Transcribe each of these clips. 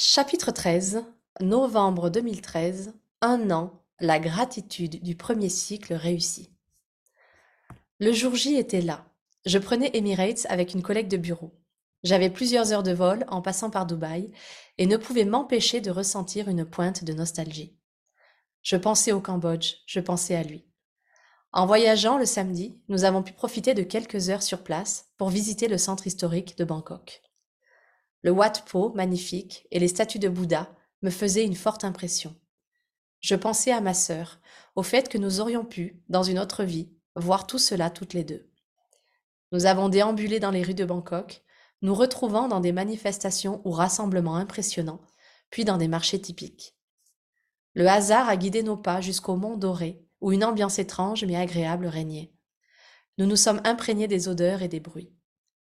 Chapitre 13 Novembre 2013 Un an La gratitude du premier cycle réussi. Le jour J était là. Je prenais Emirates avec une collègue de bureau. J'avais plusieurs heures de vol en passant par Dubaï et ne pouvais m'empêcher de ressentir une pointe de nostalgie. Je pensais au Cambodge, je pensais à lui. En voyageant le samedi, nous avons pu profiter de quelques heures sur place pour visiter le centre historique de Bangkok. Le Wat Po, magnifique, et les statues de Bouddha me faisaient une forte impression. Je pensais à ma sœur, au fait que nous aurions pu, dans une autre vie, voir tout cela toutes les deux. Nous avons déambulé dans les rues de Bangkok, nous retrouvant dans des manifestations ou rassemblements impressionnants, puis dans des marchés typiques. Le hasard a guidé nos pas jusqu'au Mont Doré, où une ambiance étrange mais agréable régnait. Nous nous sommes imprégnés des odeurs et des bruits.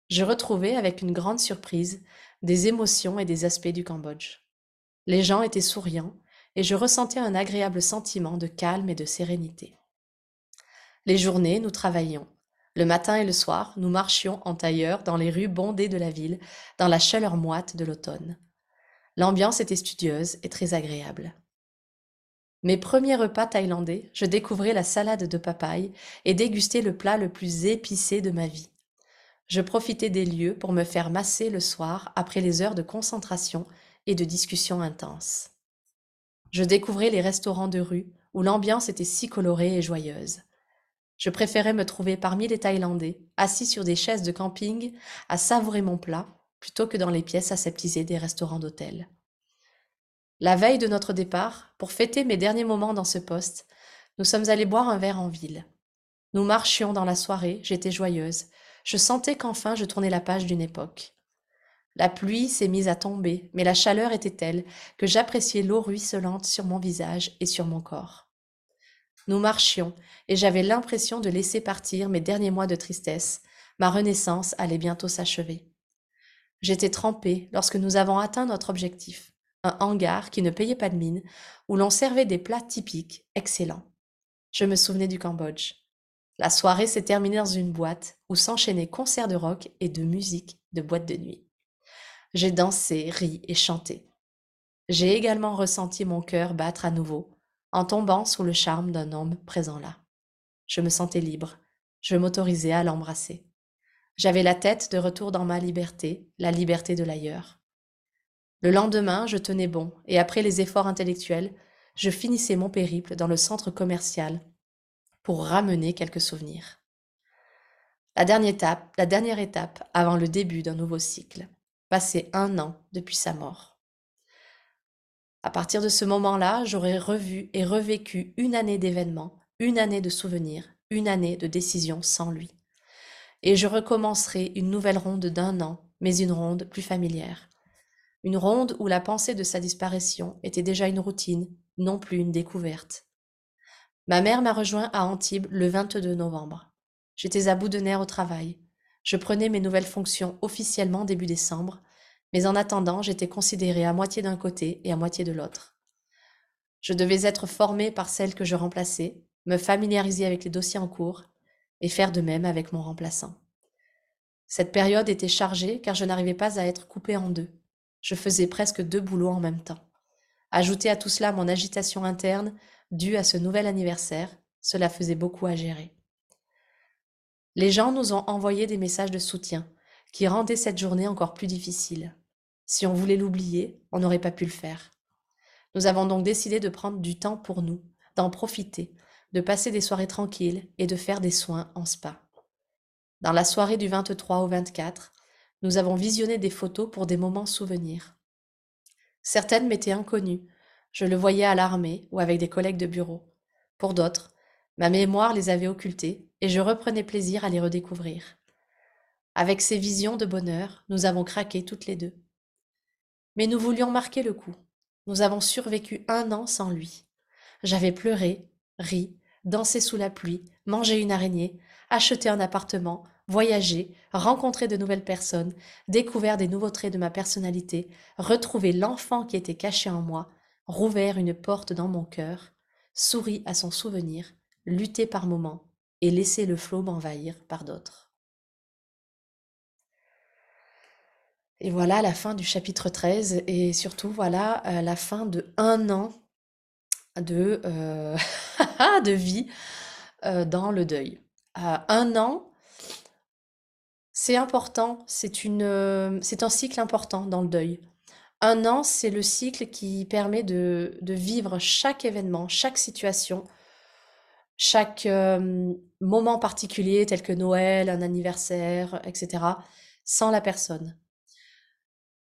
Je retrouvais avec une grande surprise des émotions et des aspects du Cambodge. Les gens étaient souriants et je ressentais un agréable sentiment de calme et de sérénité. Les journées, nous travaillions. Le matin et le soir, nous marchions en tailleur dans les rues bondées de la ville, dans la chaleur moite de l'automne. L'ambiance était studieuse et très agréable. Mes premiers repas thaïlandais, je découvrais la salade de papaye et dégustais le plat le plus épicé de ma vie. Je profitais des lieux pour me faire masser le soir après les heures de concentration et de discussion intense. Je découvrais les restaurants de rue où l'ambiance était si colorée et joyeuse. Je préférais me trouver parmi les Thaïlandais, assis sur des chaises de camping, à savourer mon plat, plutôt que dans les pièces aseptisées des restaurants d'hôtel. La veille de notre départ, pour fêter mes derniers moments dans ce poste, nous sommes allés boire un verre en ville. Nous marchions dans la soirée, j'étais joyeuse, je sentais qu'enfin je tournais la page d'une époque. La pluie s'est mise à tomber, mais la chaleur était telle que j'appréciais l'eau ruisselante sur mon visage et sur mon corps. Nous marchions, et j'avais l'impression de laisser partir mes derniers mois de tristesse. Ma renaissance allait bientôt s'achever. J'étais trempée lorsque nous avons atteint notre objectif, un hangar qui ne payait pas de mine, où l'on servait des plats typiques, excellents. Je me souvenais du Cambodge. La soirée s'est terminée dans une boîte où s'enchaînaient concerts de rock et de musique de boîte de nuit. J'ai dansé, ri et chanté. J'ai également ressenti mon cœur battre à nouveau en tombant sous le charme d'un homme présent là. Je me sentais libre, je m'autorisais à l'embrasser. J'avais la tête de retour dans ma liberté, la liberté de l'ailleurs. Le lendemain, je tenais bon, et après les efforts intellectuels, je finissais mon périple dans le centre commercial pour ramener quelques souvenirs. La dernière étape, la dernière étape avant le début d'un nouveau cycle, passer un an depuis sa mort. À partir de ce moment-là, j'aurais revu et revécu une année d'événements, une année de souvenirs, une année de décisions sans lui. Et je recommencerai une nouvelle ronde d'un an, mais une ronde plus familière. Une ronde où la pensée de sa disparition était déjà une routine, non plus une découverte. Ma mère m'a rejoint à Antibes le 22 novembre. J'étais à bout de nerfs au travail. Je prenais mes nouvelles fonctions officiellement début décembre, mais en attendant, j'étais considérée à moitié d'un côté et à moitié de l'autre. Je devais être formée par celle que je remplaçais, me familiariser avec les dossiers en cours et faire de même avec mon remplaçant. Cette période était chargée car je n'arrivais pas à être coupée en deux. Je faisais presque deux boulots en même temps. Ajouter à tout cela mon agitation interne dû à ce nouvel anniversaire, cela faisait beaucoup à gérer. Les gens nous ont envoyé des messages de soutien qui rendaient cette journée encore plus difficile. Si on voulait l'oublier, on n'aurait pas pu le faire. Nous avons donc décidé de prendre du temps pour nous, d'en profiter, de passer des soirées tranquilles et de faire des soins en spa. Dans la soirée du 23 au 24, nous avons visionné des photos pour des moments souvenirs. Certaines m'étaient inconnues, je le voyais à l'armée ou avec des collègues de bureau. Pour d'autres, ma mémoire les avait occultés et je reprenais plaisir à les redécouvrir. Avec ces visions de bonheur, nous avons craqué toutes les deux. Mais nous voulions marquer le coup. Nous avons survécu un an sans lui. J'avais pleuré, ri, dansé sous la pluie, mangé une araignée, acheté un appartement, voyagé, rencontré de nouvelles personnes, découvert des nouveaux traits de ma personnalité, retrouvé l'enfant qui était caché en moi, rouvert une porte dans mon cœur, sourit à son souvenir, lutté par moments et laissé le flot m'envahir par d'autres. Et voilà la fin du chapitre 13 et surtout voilà euh, la fin de un an de, euh, vie euh, dans le deuil. un an, c'est important, c'est un cycle important dans le deuil. Un an, c'est le cycle qui permet de, vivre chaque événement, chaque situation, chaque moment particulier tel que Noël, un anniversaire, etc., sans la personne.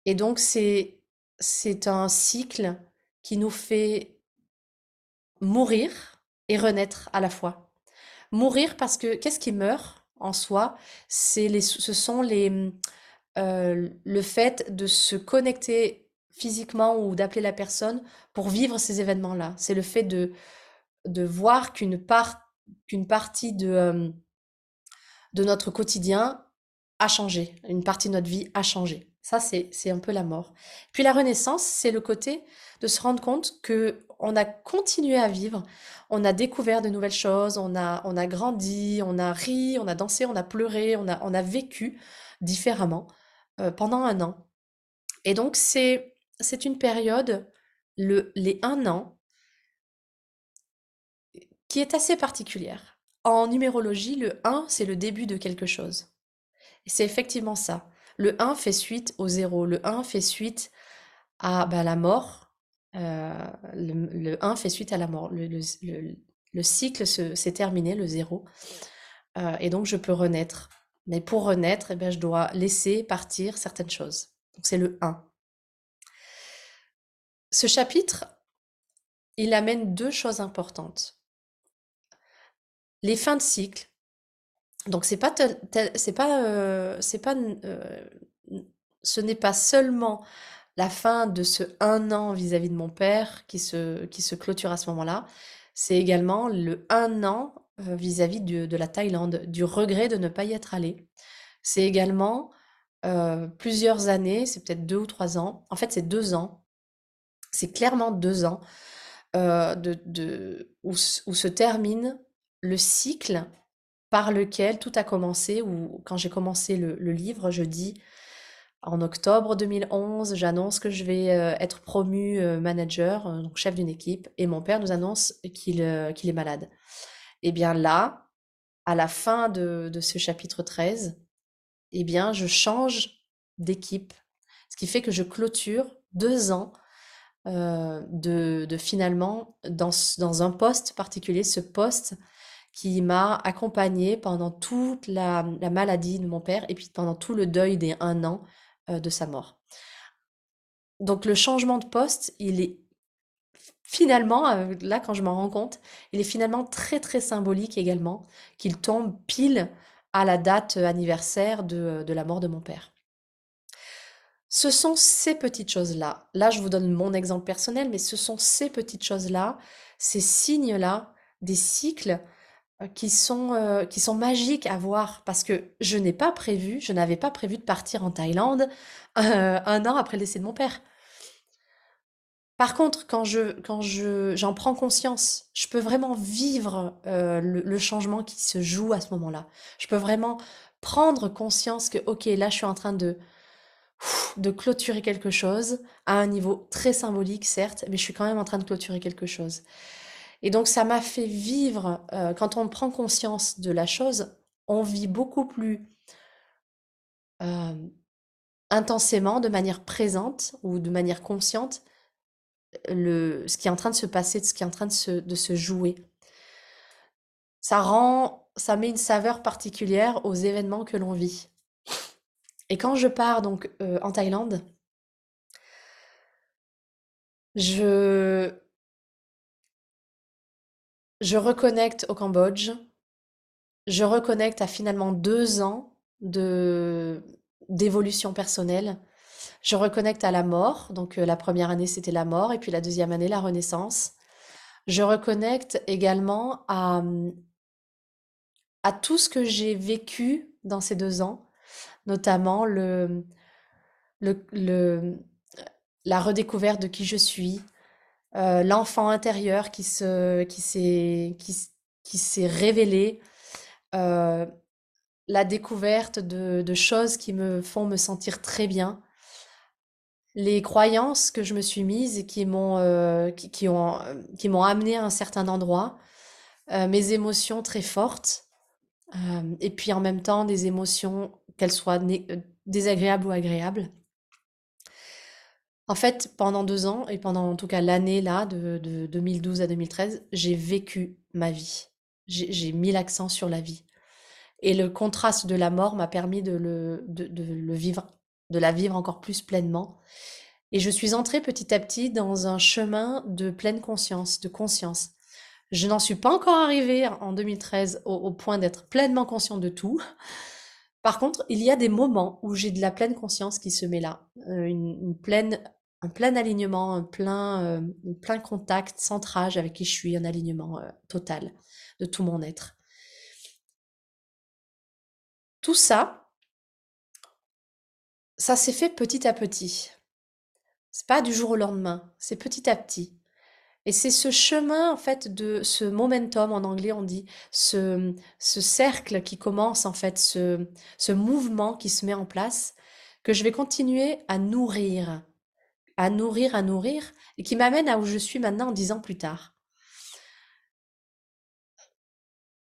Et donc, c'est, un cycle qui nous fait mourir et renaître à la fois. Mourir parce que qu'est-ce qui meurt en soi? Ce sont les, euh, le fait de se connecter physiquement ou d'appeler la personne pour vivre ces événements-là. C'est le fait de, de voir qu'une part, qu'une partie de, euh, de notre quotidien a changé, une partie de notre vie a changé. Ça, c'est un peu la mort. Puis la renaissance, c'est le côté de se rendre compte que on a continué à vivre, on a découvert de nouvelles choses, on a, on a grandi, on a ri, on a dansé, on a pleuré, on a, on a vécu différemment euh, pendant un an. Et donc, c'est c'est une période, le, les un an, qui est assez particulière. En numérologie, le 1, c'est le début de quelque chose. C'est effectivement ça. Le 1 fait suite au 0. Le 1 fait suite à bah, la mort. Euh, le, 1 fait suite à la mort. Le, cycle s'est terminé, le 0. Euh, et donc, je peux renaître. Mais pour renaître, eh bien, je dois laisser partir certaines choses. Donc, c'est le 1. Ce chapitre, il amène deux choses importantes. Les fins de cycle, donc ce n'est pas seulement la fin de ce un an vis-à-vis de mon père qui se qui clôture à ce moment-là, c'est également le un an euh, vis-à-vis de, la Thaïlande, du regret de ne pas y être allé. C'est également plusieurs années, c'est peut-être deux ou trois ans. En fait, c'est deux ans. C'est clairement deux ans de, de, où, se termine le cycle par lequel tout a commencé, ou quand j'ai commencé le, livre, je dis en octobre 2011, j'annonce que je vais euh, être promu euh, manager, euh, donc chef d'une équipe, et mon père nous annonce qu'il est malade. Et eh bien là, à la fin de, ce chapitre 13, eh bien je change d'équipe, ce qui fait que je clôture deux ans de, de, finalement dans, dans un poste particulier, ce poste qui m'a accompagnée pendant toute la, maladie de mon père et puis pendant tout le deuil des un an euh, de sa mort. Donc le changement de poste, il est finalement, euh, là quand je m'en rends compte, il est finalement très très symbolique également qu'il tombe pile à la date anniversaire de, de la mort de mon père. Ce sont ces petites choses-là. Là, je vous donne mon exemple personnel, mais ce sont ces petites choses-là, ces signes-là, des cycles qui sont, qui sont magiques à voir parce que je n'ai pas prévu, je n'avais pas prévu de partir en Thaïlande un an après le décès de mon père. Par contre, quand je j'en prends conscience, je peux vraiment vivre le, changement qui se joue à ce moment-là. Je peux vraiment prendre conscience que ok, là, je suis en train de de clôturer quelque chose à un niveau très symbolique, certes, mais je suis quand même en train de clôturer quelque chose. Et donc ça m'a fait vivre, euh, quand on prend conscience de la chose, on vit beaucoup plus euh, intensément, de manière présente ou de manière consciente, le, ce qui est en train de se passer, ce qui est en train de se, de se jouer. Ça rend, ça met une saveur particulière aux événements que l'on vit. Et quand je pars donc euh, en Thaïlande, je je reconnecte au Cambodge. Je reconnecte à finalement deux ans de d'évolution personnelle. Je reconnecte à la mort. Donc, euh, la première année, c'était la mort et puis la deuxième année, la renaissance. Je reconnecte également à, à tout ce que j'ai vécu dans ces deux ans, notamment le, la redécouverte de qui je suis, euh, l'enfant intérieur qui se, qui s'est, qui, révélé, euh, la découverte de, choses qui me font me sentir très bien, les croyances que je me suis mises et qui m'ont euh, qui, qui ont qui m'ont amené à un certain endroit, euh, mes émotions très fortes, euh, et puis en même temps des émotions qu'elles soient désagréables ou agréables. En fait, pendant deux ans et pendant en tout cas l'année là de, de 2012 à 2013, j'ai vécu ma vie. J'ai mis l'accent sur la vie. Et le contraste de la mort m'a permis de le, de, de le vivre de la vivre encore plus pleinement. Et je suis entrée petit à petit dans un chemin de pleine conscience, de conscience. Je n'en suis pas encore arrivée en 2013 au, point d'être pleinement consciente de tout. Par contre, il y a des moments où j'ai de la pleine conscience qui se met là, euh, une, pleine, un plein alignement, un plein, euh, plein contact, centrage avec qui je suis, un alignement euh, total de tout mon être. Tout ça, ça s'est fait petit à petit. C'est pas du jour au lendemain, c'est petit à petit. Et c'est ce chemin, en fait, de ce momentum, en anglais on dit, ce, ce cercle qui commence, en fait, ce, ce mouvement qui se met en place, que je vais continuer à nourrir, à nourrir, à nourrir, et qui m'amène à où je suis maintenant dix ans plus tard.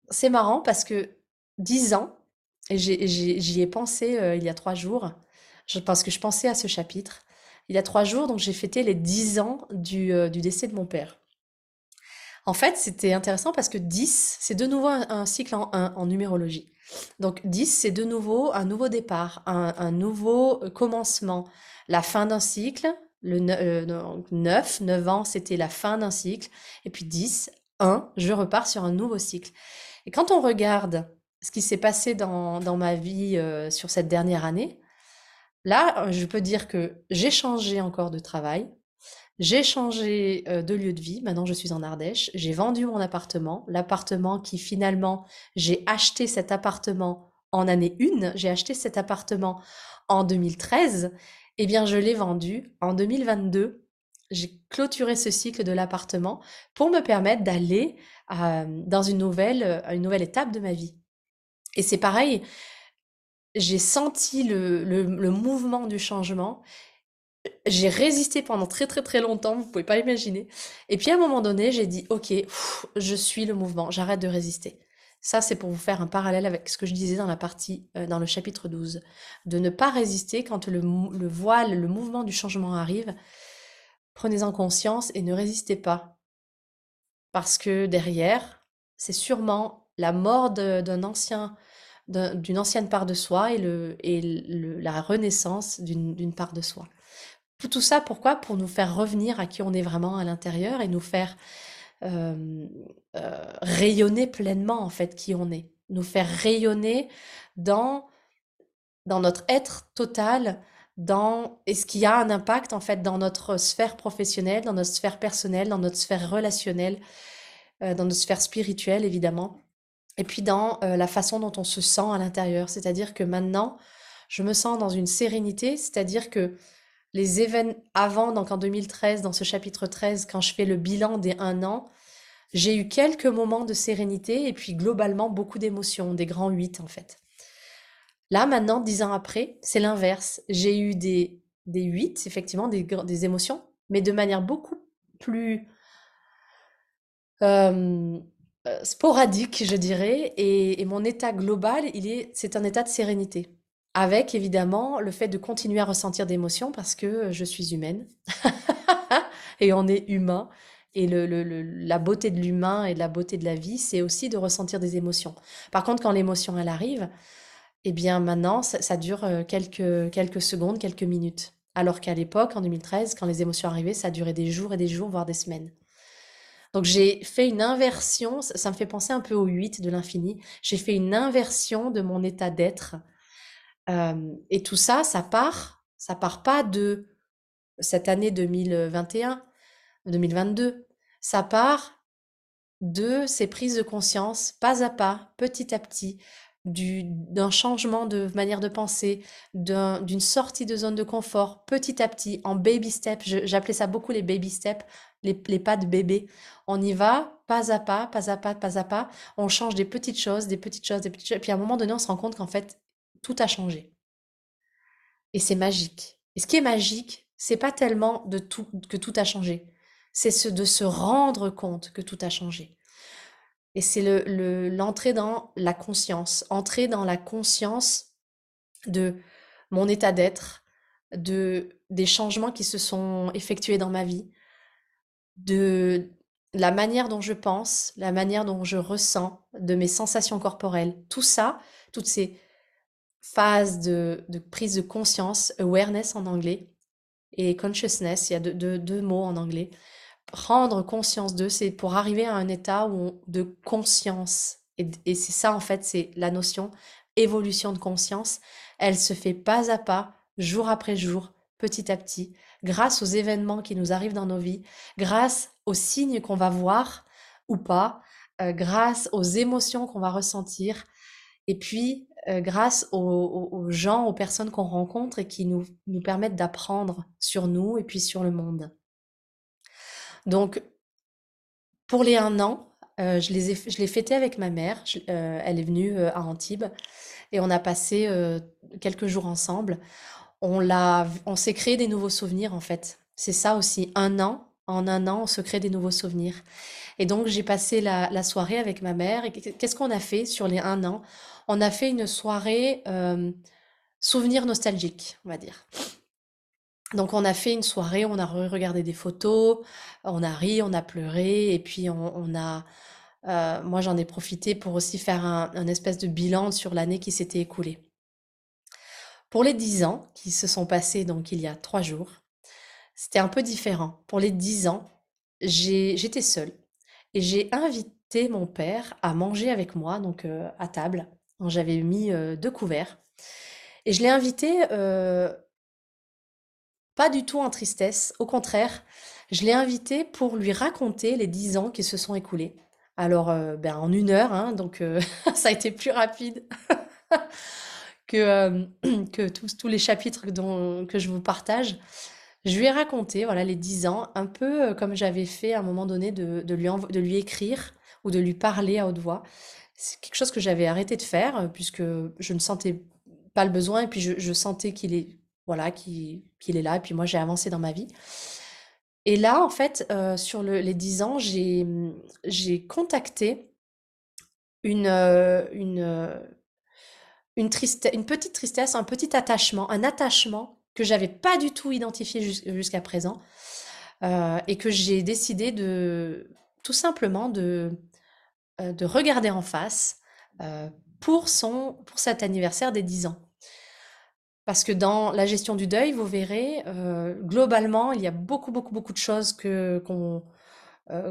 C'est marrant parce que dix ans, et j'y ai, pensé euh, il y a trois jours, parce que je pensais à ce chapitre. Il y a trois jours, donc j'ai fêté les dix ans du, euh, du, décès de mon père. En fait, c'était intéressant parce que 10, c'est de nouveau un, cycle en 1 en numérologie. Donc 10, c'est de nouveau un nouveau départ, un, nouveau euh, commencement, la fin d'un cycle. Le 9, 9 ans, c'était la fin d'un cycle. Et puis 10, 1, je repars sur un nouveau cycle. Et quand on regarde ce qui s'est passé dans, dans ma vie euh, sur cette dernière année, Là, je peux dire que j'ai changé encore de travail, j'ai changé de lieu de vie. Maintenant, je suis en Ardèche. J'ai vendu mon appartement, l'appartement qui finalement, j'ai acheté cet appartement en année 1, j'ai acheté cet appartement en 2013. Eh bien, je l'ai vendu en 2022. J'ai clôturé ce cycle de l'appartement pour me permettre d'aller dans une nouvelle, une nouvelle étape de ma vie. Et c'est pareil, j'ai senti le, le, mouvement du changement. J'ai résisté pendant très très très longtemps, vous pouvez pas imaginer. Et puis à un moment donné, j'ai dit, ok, je suis le mouvement, j'arrête de résister. Ça, c'est pour vous faire un parallèle avec ce que je disais dans la partie, euh, dans le chapitre 12. De ne pas résister quand le, le voile, le mouvement du changement arrive. Prenez-en conscience et ne résistez pas. Parce que derrière, c'est sûrement la mort d'un ancien d'une ancienne part de soi et, le, et la renaissance d'une part de soi. Tout ça, pourquoi? Pour nous faire revenir à qui on est vraiment à l'intérieur et nous faire euh, euh, rayonner pleinement en fait qui on est, nous faire rayonner dans dans notre être total, dans et ce qui a un impact en fait dans notre sphère professionnelle, dans notre sphère personnelle, dans notre sphère relationnelle, euh, dans notre sphère spirituelle évidemment et puis dans la façon dont on se sent à l'intérieur. C'est-à-dire que maintenant, je me sens dans une sérénité, c'est-à-dire que les événements avant, donc en 2013, dans ce chapitre 13, quand je fais le bilan des un an, j'ai eu quelques moments de sérénité et puis globalement beaucoup d'émotions, des grands huit en fait. Là, maintenant, dix ans après, c'est l'inverse. J'ai eu des, des huit, effectivement, des, des émotions, mais de manière beaucoup plus euh, sporadique, je dirais, et, mon état global, il est, c'est un état de sérénité. Avec évidemment le fait de continuer à ressentir d'émotions parce que je suis humaine et on est humain. Et le, la beauté de l'humain et la beauté de la vie, c'est aussi de ressentir des émotions. Par contre, quand l'émotion elle arrive, eh bien maintenant, ça, ça dure euh, quelques, quelques secondes, quelques minutes. Alors qu'à l'époque, en 2013, quand les émotions arrivaient, ça durait des jours et des jours, voire des semaines. Donc j'ai fait une inversion, ça, me fait penser un peu au 8 de l'infini. J'ai fait une inversion de mon état d'être. Et tout ça, ça part, ça part pas de cette année 2021, 2022. Ça part de ces prises de conscience, pas à pas, petit à petit, d'un changement de manière de penser, d'une sortie de zone de confort, petit à petit, en baby step. J'appelais ça beaucoup les baby steps les, pas de bébé. On y va pas à pas, pas à pas, pas à pas. On change des petites choses, des petites choses, des petites choses. Et puis à un moment donné, on se rend compte qu'en fait, tout a changé. Et c'est magique. Et ce qui est magique, C'est pas tellement que tout a changé. C'est ce, de se rendre compte que tout a changé. Et c'est le, l'entrée dans la conscience, entrer dans la conscience de mon état d'être, de des changements qui se sont effectués dans ma vie, de la manière dont je pense, la manière dont je ressens, de mes sensations corporelles, tout ça, toutes ces phases de, prise de conscience, awareness en anglais, et consciousness, il y a deux, mots en anglais. Prendre conscience d'eux, c'est pour arriver à un état où de conscience. Et, c'est ça, en fait, c'est la notion évolution de conscience. Elle se fait pas à pas, jour après jour, petit à petit, grâce aux événements qui nous arrivent dans nos vies, grâce aux signes qu'on va voir ou pas, euh, grâce aux émotions qu'on va ressentir, et puis euh, grâce aux, gens, aux personnes qu'on rencontre et qui nous, nous permettent d'apprendre sur nous et puis sur le monde. Donc, pour les un an, euh, je, les ai, je l'ai avec ma mère. elle est venue à Antibes et on a passé quelques jours ensemble on l'a, on s'est créé des nouveaux souvenirs en fait. C'est ça aussi, un an, en un an, on se crée des nouveaux souvenirs. Et donc j'ai passé la, soirée avec ma mère. Et qu'est-ce qu'on a fait sur les un an? On a fait une soirée euh, souvenir nostalgique, on va dire. Donc on a fait une soirée, on a regardé des photos, on a ri, on a pleuré, et puis on, a, euh, moi j'en ai profité pour aussi faire un espèce de bilan sur l'année qui s'était écoulée. Pour les 10 ans qui se sont passés donc il y a trois jours, c'était un peu différent. Pour les 10 ans, j'étais seule et j'ai invité mon père à manger avec moi, donc euh, à table. J'avais mis euh, deux couverts et je l'ai invité euh, pas du tout en tristesse, au contraire, je l'ai invité pour lui raconter les 10 ans qui se sont écoulés. Alors, ben, en une heure, hein, donc ça a été plus rapide. que, euh, que tous, tous les chapitres dont, que je vous partage. Je lui ai raconté voilà, les dix ans, un peu euh, comme j'avais fait à un moment donné de, de, lui de lui écrire ou de lui parler à haute voix. C'est quelque chose que j'avais arrêté de faire euh, puisque je ne sentais pas le besoin et puis je sentais qu'il est, voilà, qu'il est là et puis moi j'ai avancé dans ma vie. Et là, en fait, sur le, les dix ans, j'ai contacté une, une, une, petite tristesse, un petit attachement, un attachement que j'avais pas du tout identifié jusqu'à présent euh, et que j'ai décidé de tout simplement de, euh, de regarder en face euh, pour, pour cet anniversaire des 10 ans. Parce que dans la gestion du deuil, vous verrez, globalement, il y a beaucoup, beaucoup, beaucoup de choses que, qu'on,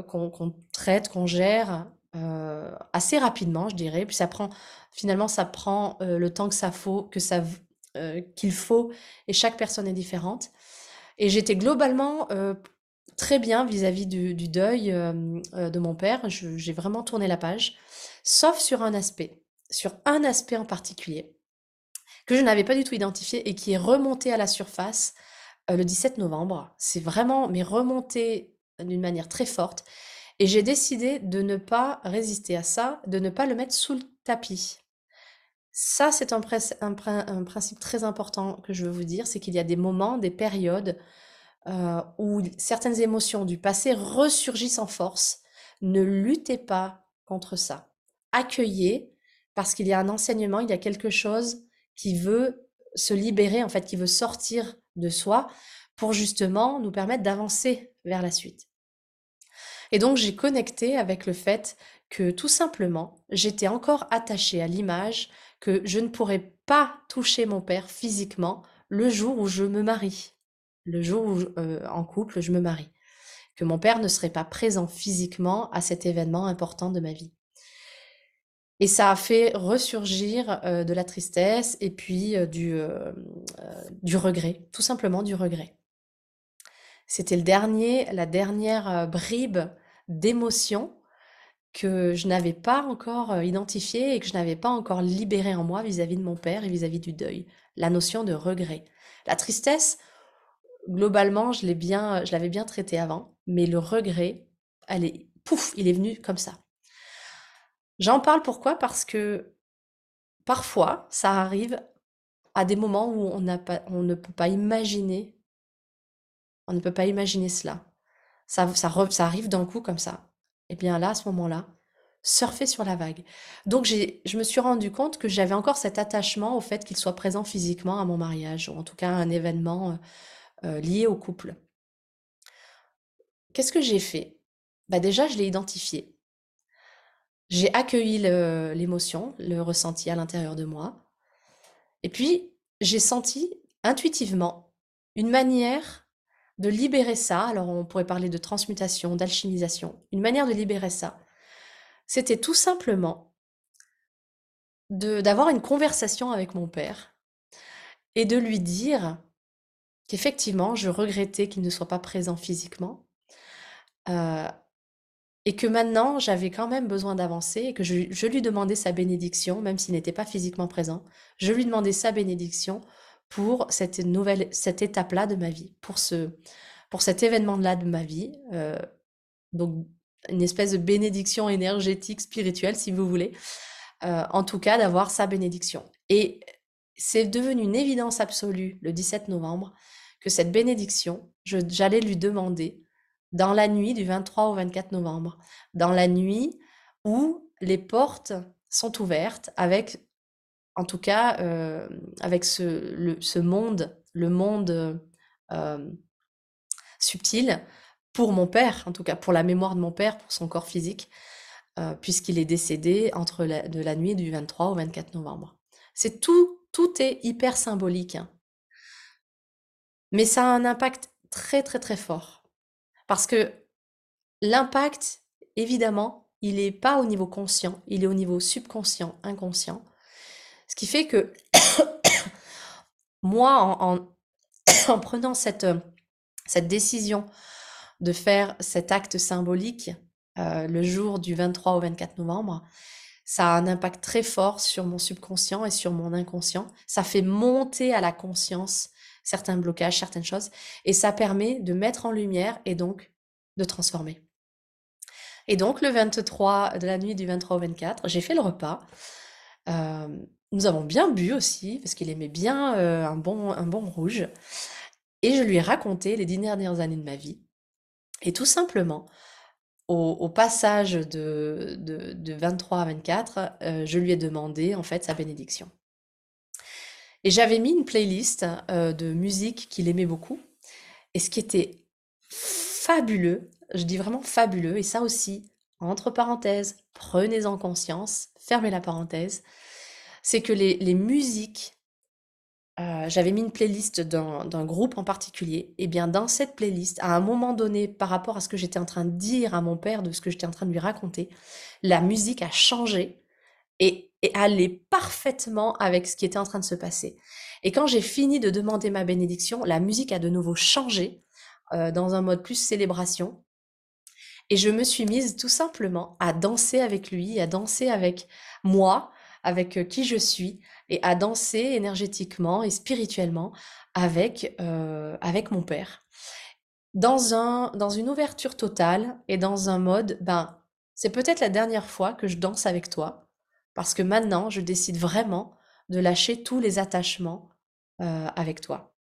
qu'on traite, qu'on gère euh, assez rapidement, je dirais. Puis ça prend, finalement, ça prend euh, le temps que ça faut, que ça, euh, qu'il faut, et chaque personne est différente. Et j'étais globalement très bien vis-à-vis du, du, deuil de mon père. J'ai vraiment tourné la page, sauf sur un aspect, sur un aspect en particulier que je n'avais pas du tout identifié et qui est remonté à la surface le 17 novembre. C'est vraiment, mais remonté d'une manière très forte. Et j'ai décidé de ne pas résister à ça, de ne pas le mettre sous le tapis. Ça, c'est un, principe très important que je veux vous dire, c'est qu'il y a des moments, des périodes euh, où certaines émotions du passé ressurgissent en force. Ne luttez pas contre ça. Accueillez, parce qu'il y a un enseignement, il y a quelque chose qui veut se libérer, en fait, qui veut sortir de soi pour justement nous permettre d'avancer vers la suite. Et donc j'ai connecté avec le fait que tout simplement, j'étais encore attachée à l'image que je ne pourrais pas toucher mon père physiquement le jour où je me marie, le jour où euh, en couple je me marie, que mon père ne serait pas présent physiquement à cet événement important de ma vie. Et ça a fait ressurgir euh, de la tristesse et puis euh, du, du regret, tout simplement du regret. C'était le dernier, la dernière euh, bribe d'émotion que je n'avais pas encore euh, identifiée et que je n'avais pas encore libérée en moi vis-à-vis de mon père et vis-à-vis du deuil. La notion de regret. La tristesse, globalement, je l'avais bien traité avant, mais le regret, elle est, pouf, il est venu comme ça. J'en parle pourquoi? Parce que parfois, ça arrive à des moments où on, ne peut pas imaginer On ne peut pas imaginer cela. Ça arrive d'un coup comme ça. Et eh bien là, à ce moment-là, surfer sur la vague. Donc je me suis rendu compte que j'avais encore cet attachement au fait qu'il soit présent physiquement à mon mariage, ou en tout cas à un événement euh, euh, lié au couple. Qu'est-ce que j'ai fait? Bah Déjà, je l'ai identifié. J'ai accueilli l'émotion, le, ressenti à l'intérieur de moi. Et puis, j'ai senti intuitivement une manière de libérer ça. Alors, on pourrait parler de transmutation, d'alchimisation. Une manière de libérer ça. C'était tout simplement d'avoir une conversation avec mon père et de lui dire qu'effectivement, je regrettais qu'il ne soit pas présent physiquement. Euh, et que maintenant, j'avais quand même besoin d'avancer et que je, lui demandais sa bénédiction, même s'il n'était pas physiquement présent. Je lui demandais sa bénédiction pour cette nouvelle, cette étape-là de ma vie, pour ce, pour cet événement-là de ma vie. Euh, donc, une espèce de bénédiction énergétique, spirituelle, si vous voulez. Euh, en tout cas, d'avoir sa bénédiction. Et c'est devenu une évidence absolue le 17 novembre que cette bénédiction, j'allais lui demander dans la nuit du 23 au 24 novembre, dans la nuit où les portes sont ouvertes avec, en tout cas, euh, avec ce, monde, le monde euh, subtil, pour mon père, en tout cas pour la mémoire de mon père, pour son corps physique, euh, puisqu'il est décédé entre de la nuit du 23 au 24 novembre. C'est tout, tout est hyper symbolique. Hein. Mais ça a un impact très très très fort. Parce que l'impact, évidemment, il n'est pas au niveau conscient, il est au niveau subconscient, inconscient. Ce qui fait que moi, en, prenant cette, cette décision de faire cet acte symbolique euh, le jour du 23 au 24 novembre, ça a un impact très fort sur mon subconscient et sur mon inconscient. Ça fait monter à la conscience certains blocages, certaines choses, et ça permet de mettre en lumière et donc de transformer. Et donc le 23 de la nuit du 23 au 24, j'ai fait le repas. Euh, nous avons bien bu aussi, parce qu'il aimait bien euh, un, bon, un bon rouge. Et je lui ai raconté les dix dernières années de ma vie. Et tout simplement, au, passage de, de, 23 à 24, euh, je lui ai demandé en fait sa bénédiction. Et j'avais mis une playlist euh, de musique qu'il aimait beaucoup. Et ce qui était fabuleux, je dis vraiment fabuleux, et ça aussi, entre parenthèses, prenez-en conscience, fermez la parenthèse, c'est que les, musiques, euh, j'avais mis une playlist d'un groupe en particulier, et bien dans cette playlist, à un moment donné, par rapport à ce que j'étais en train de dire à mon père, de ce que j'étais en train de lui raconter, la musique a changé, et et parfaitement avec ce qui était en train de se passer. Et quand j'ai fini de demander ma bénédiction, la musique a de nouveau changé euh, dans un mode plus célébration. Et je me suis mise tout simplement à danser avec lui, à danser avec moi, avec euh, qui je suis, et à danser énergétiquement et spirituellement avec, euh, avec mon père. Dans, un, dans une ouverture totale et dans un mode, ben, c'est peut-être la dernière fois que je danse avec toi, parce que maintenant, je décide vraiment de lâcher tous les attachements euh, avec toi.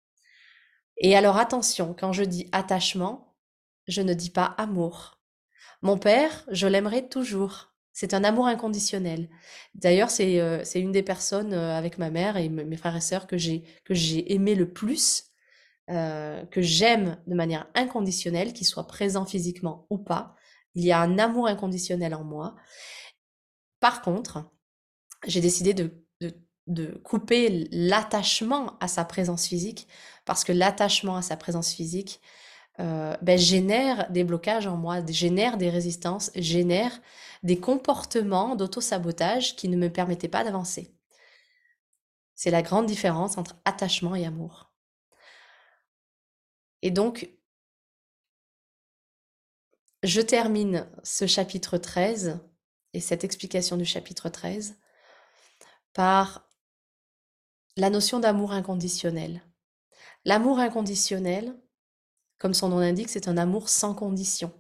Et alors attention, quand je dis attachement, je ne dis pas amour. Mon père, je l'aimerai toujours. C'est un amour inconditionnel. D'ailleurs, c'est euh, une des personnes euh, avec ma mère et mes frères et sœurs que j'ai aimé le plus, que j'aime de manière inconditionnelle, qu'il soit présent physiquement ou pas. Il y a un amour inconditionnel en moi. Par contre, j'ai décidé de, de, couper l'attachement à sa présence physique, parce que l'attachement à sa présence physique euh, ben, génère des blocages en moi, génère des résistances, génère des comportements d'auto-sabotage qui ne me permettaient pas d'avancer. C'est la grande différence entre attachement et amour. Et donc, je termine ce chapitre 13 et cette explication du chapitre 13 par la notion d'amour inconditionnel. L'amour inconditionnel, comme son nom l'indique, c'est un amour sans condition.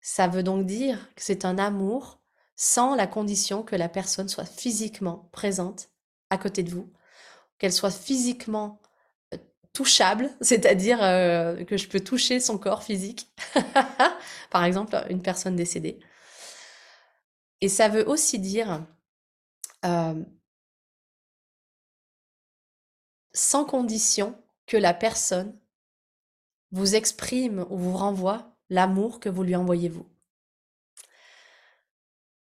Ça veut donc dire que c'est un amour sans la condition que la personne soit physiquement présente à côté de vous, qu'elle soit physiquement euh, touchable, c'est-à-dire euh, que je peux toucher son corps physique, par exemple une personne décédée. Et ça veut aussi dire euh, sans condition que la personne vous exprime ou vous renvoie l'amour que vous lui envoyez vous.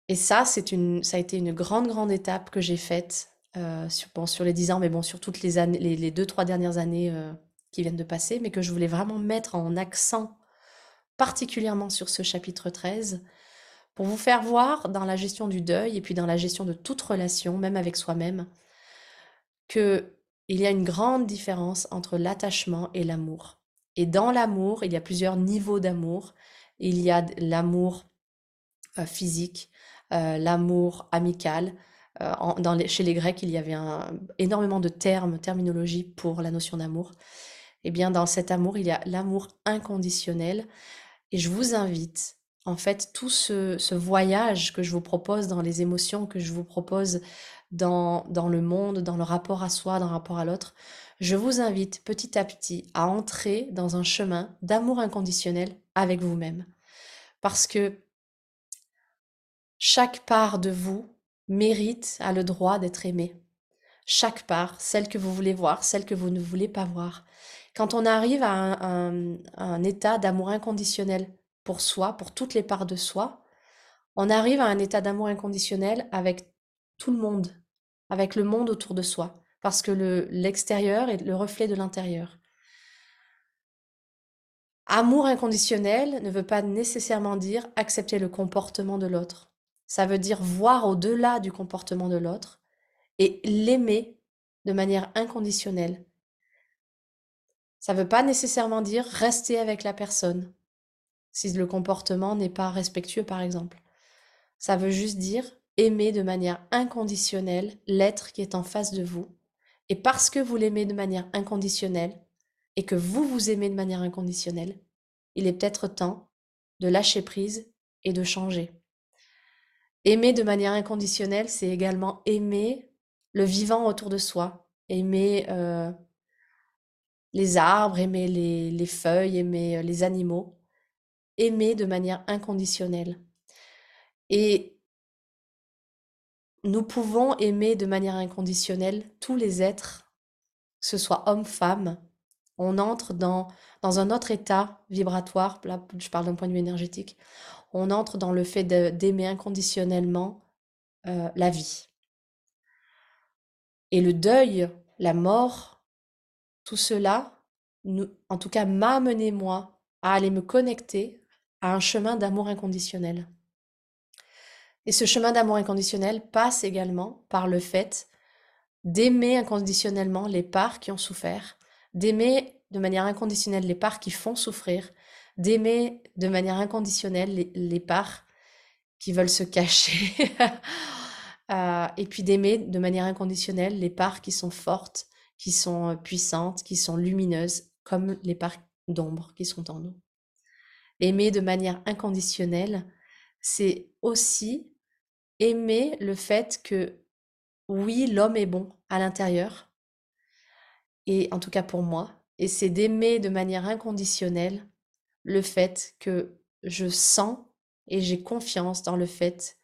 Et ça, c'est une, ça a été une grande, grande étape que j'ai faite euh, sur, les dix ans, mais bon, sur toutes les années, les, deux, trois dernières années euh, qui viennent de passer, mais que je voulais vraiment mettre en accent particulièrement sur ce chapitre 13 pour vous faire voir dans la gestion du deuil et puis dans la gestion de toute relation, même avec soi-même, que il y a une grande différence entre l'attachement et l'amour. Et dans l'amour, il y a plusieurs niveaux d'amour. Il y a l'amour euh, physique, euh, l'amour amical. Euh, chez les Grecs, il y avait énormément de termes, terminologie pour la notion d'amour. Eh bien, dans cet amour, il y a l'amour inconditionnel. Et je vous invite, en fait, tout ce, voyage que je vous propose dans les émotions, que je vous propose dans, le monde, dans le rapport à soi, dans le rapport à l'autre, je vous invite petit à petit à entrer dans un chemin d'amour inconditionnel avec vous-même. Parce que chaque part de vous mérite, a le droit d'être aimée. Chaque part, celle que vous voulez voir, celle que vous ne voulez pas voir. Quand on arrive à un, état d'amour inconditionnel pour soi, pour toutes les parts de soi, on arrive à un état d'amour inconditionnel avec tout le monde, avec le monde autour de soi, parce que l'extérieur est le reflet de l'intérieur. Amour inconditionnel ne veut pas nécessairement dire accepter le comportement de l'autre. Ça veut dire voir au-delà du comportement de l'autre et l'aimer de manière inconditionnelle. Ça ne veut pas nécessairement dire rester avec la personne si le comportement n'est pas respectueux, par exemple. Ça veut juste dire aimer de manière inconditionnelle l'être qui est en face de vous. Et parce que vous l'aimez de manière inconditionnelle et que vous vous aimez de manière inconditionnelle, il est peut-être temps de lâcher prise et de changer. Aimer de manière inconditionnelle, c'est également aimer le vivant autour de soi, aimer euh, les arbres, aimer les, feuilles, aimer euh, les animaux, aimer de manière inconditionnelle. Et nous pouvons aimer de manière inconditionnelle tous les êtres, que ce soit homme, femme. On entre dans, dans un autre état vibratoire, là je parle d'un point de vue énergétique, on entre dans le fait d'aimer inconditionnellement euh, la vie. Et le deuil, la mort, tout cela, en tout cas, m'a amené moi à aller me connecter à un chemin d'amour inconditionnel. Et ce chemin d'amour inconditionnel passe également par le fait d'aimer inconditionnellement les parts qui ont souffert, d'aimer de manière inconditionnelle les parts qui font souffrir, d'aimer de manière inconditionnelle les, parts qui veulent se cacher, euh, et puis d'aimer de manière inconditionnelle les parts qui sont fortes, qui sont euh, puissantes, qui sont lumineuses, comme les parts d'ombre qui sont en nous. Aimer de manière inconditionnelle, c'est aussi aimer le fait que oui, l'homme est bon à l'intérieur, et en tout cas pour moi, et c'est d'aimer de manière inconditionnelle le fait que je sens et j'ai confiance dans le fait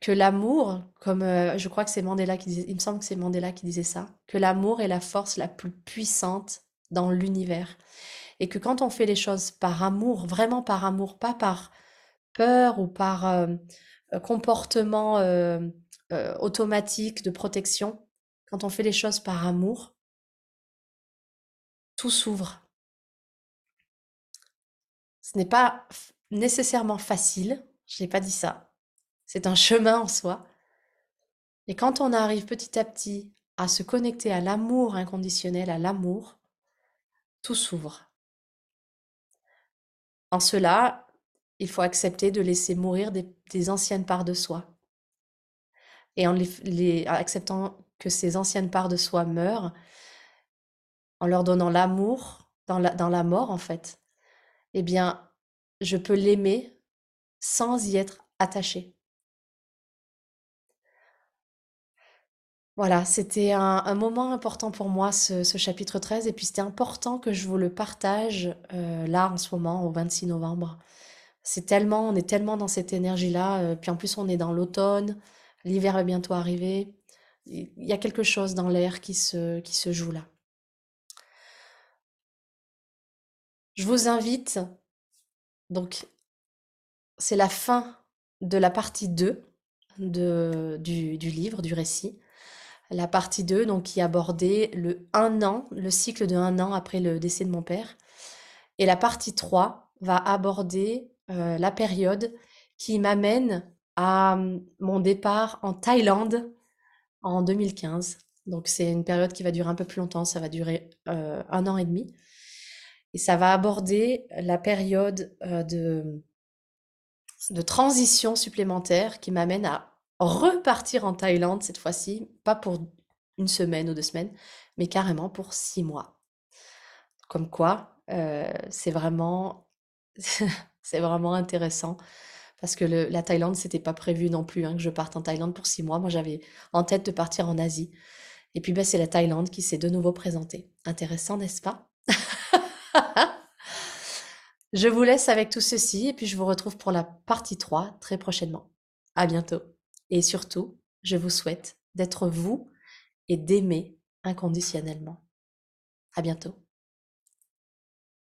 que l'amour, comme euh, je crois que c'est Mandela qui disait, il me semble que c'est Mandela qui disait ça, que l'amour est la force la plus puissante dans l'univers. Et que quand on fait les choses par amour, vraiment par amour, pas par peur ou par euh, euh, comportement automatique de protection, quand on fait les choses par amour, tout s'ouvre. Ce n'est pas nécessairement facile, je n'ai pas dit ça. C'est un chemin en soi. Et quand on arrive petit à petit à se connecter à l'amour inconditionnel, à l'amour, tout s'ouvre. En cela, il faut accepter de laisser mourir des, anciennes parts de soi. Et en acceptant que ces anciennes parts de soi meurent, en leur donnant l'amour dans la, dans la mort, en fait, eh bien, je peux l'aimer sans y être attaché. Voilà, c'était un, moment important pour moi, ce, chapitre 13, et puis c'était important que je vous le partage euh, là en ce moment, au 26 novembre. C'est tellement, on est tellement dans cette énergie-là, euh, puis en plus on est dans l'automne, l'hiver va bientôt arriver. Il y a quelque chose dans l'air qui se, joue là. Je vous invite, donc c'est la fin de la partie 2 de, du, du livre, du récit. La partie 2, donc, qui abordait le un an, le cycle de un an après le décès de mon père. Et la partie 3 va aborder euh, la période qui m'amène à mm, mon départ en Thaïlande en 2015. Donc c'est une période qui va durer un peu plus longtemps, ça va durer euh, un an et demi. Et ça va aborder la période euh, de, de transition supplémentaire qui m'amène à repartir en Thaïlande cette fois-ci, pas pour une semaine ou deux semaines, mais carrément pour six mois. Comme quoi, euh, c'est vraiment, c'est vraiment intéressant parce que la Thaïlande, c'était pas prévu non plus hein, que je parte en Thaïlande pour six mois. Moi, j'avais en tête de partir en Asie. Et puis, ben, c'est la Thaïlande qui s'est de nouveau présentée. Intéressant, n'est-ce pas? Je vous laisse avec tout ceci et puis je vous retrouve pour la partie 3 très prochainement. À bientôt. Et surtout, je vous souhaite d'être vous et d'aimer inconditionnellement. À bientôt.